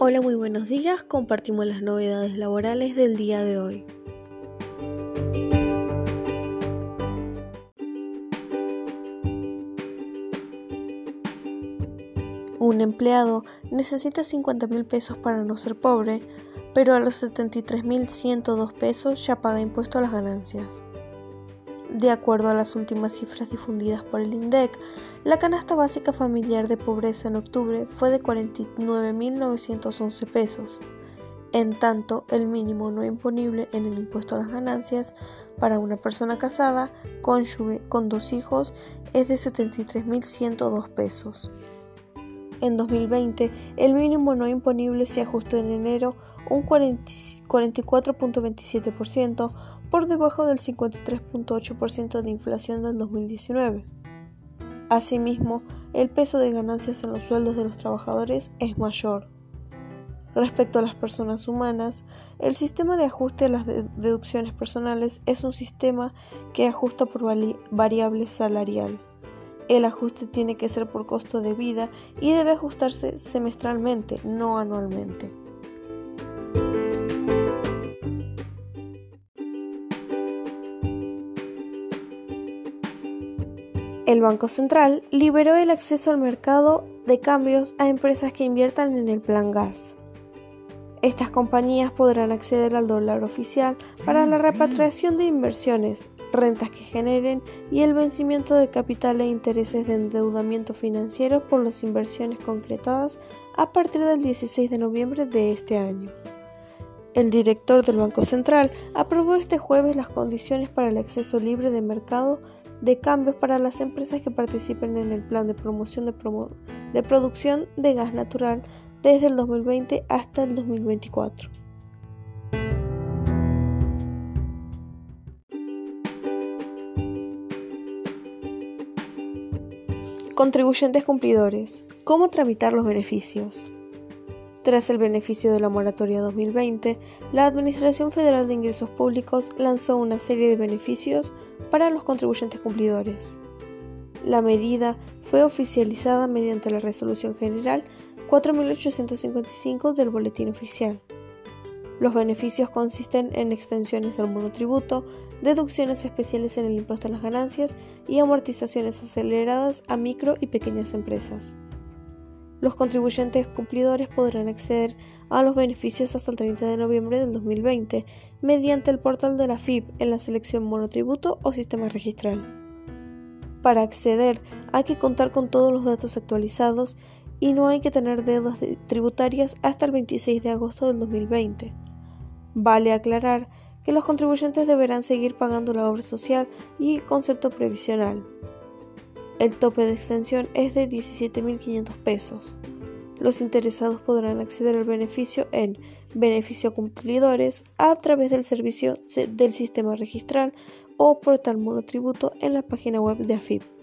Hola, muy buenos días. Compartimos las novedades laborales del día de hoy. Un empleado necesita 50 mil pesos para no ser pobre, pero a los 73.102 pesos ya paga impuesto a las ganancias. De acuerdo a las últimas cifras difundidas por el INDEC, la canasta básica familiar de pobreza en octubre fue de 49.911 pesos. En tanto, el mínimo no imponible en el impuesto a las ganancias para una persona casada, cónyuge con dos hijos, es de 73.102 pesos. En 2020, el mínimo no imponible se ajustó en enero un 44.27% por debajo del 53.8% de inflación del 2019. Asimismo, el peso de ganancias en los sueldos de los trabajadores es mayor. Respecto a las personas humanas, el sistema de ajuste a las deducciones personales es un sistema que ajusta por variable salarial. El ajuste tiene que ser por costo de vida y debe ajustarse semestralmente, no anualmente. El Banco Central liberó el acceso al mercado de cambios a empresas que inviertan en el plan gas. Estas compañías podrán acceder al dólar oficial para la repatriación de inversiones, rentas que generen y el vencimiento de capital e intereses de endeudamiento financiero por las inversiones concretadas a partir del 16 de noviembre de este año. El director del Banco Central aprobó este jueves las condiciones para el acceso libre de mercado de cambios para las empresas que participen en el plan de promoción de, producción de gas natural desde el 2020 hasta el 2024. Contribuyentes cumplidores. ¿Cómo tramitar los beneficios? Tras el beneficio de la moratoria 2020, la Administración Federal de Ingresos Públicos lanzó una serie de beneficios para los contribuyentes cumplidores. La medida fue oficializada mediante la Resolución General 4855 del Boletín Oficial. Los beneficios consisten en extensiones del monotributo, deducciones especiales en el impuesto a las ganancias y amortizaciones aceleradas a micro y pequeñas empresas. Los contribuyentes cumplidores podrán acceder a los beneficios hasta el 30 de noviembre del 2020 mediante el portal de la FIP en la selección monotributo o sistema registral. Para acceder hay que contar con todos los datos actualizados y no hay que tener deudas tributarias hasta el 26 de agosto del 2020. Vale aclarar que los contribuyentes deberán seguir pagando la obra social y el concepto previsional. El tope de extensión es de 17.500 pesos. Los interesados podrán acceder al beneficio en Beneficio Cumplidores a través del servicio del sistema registral o portal monotributo en la página web de AFIP.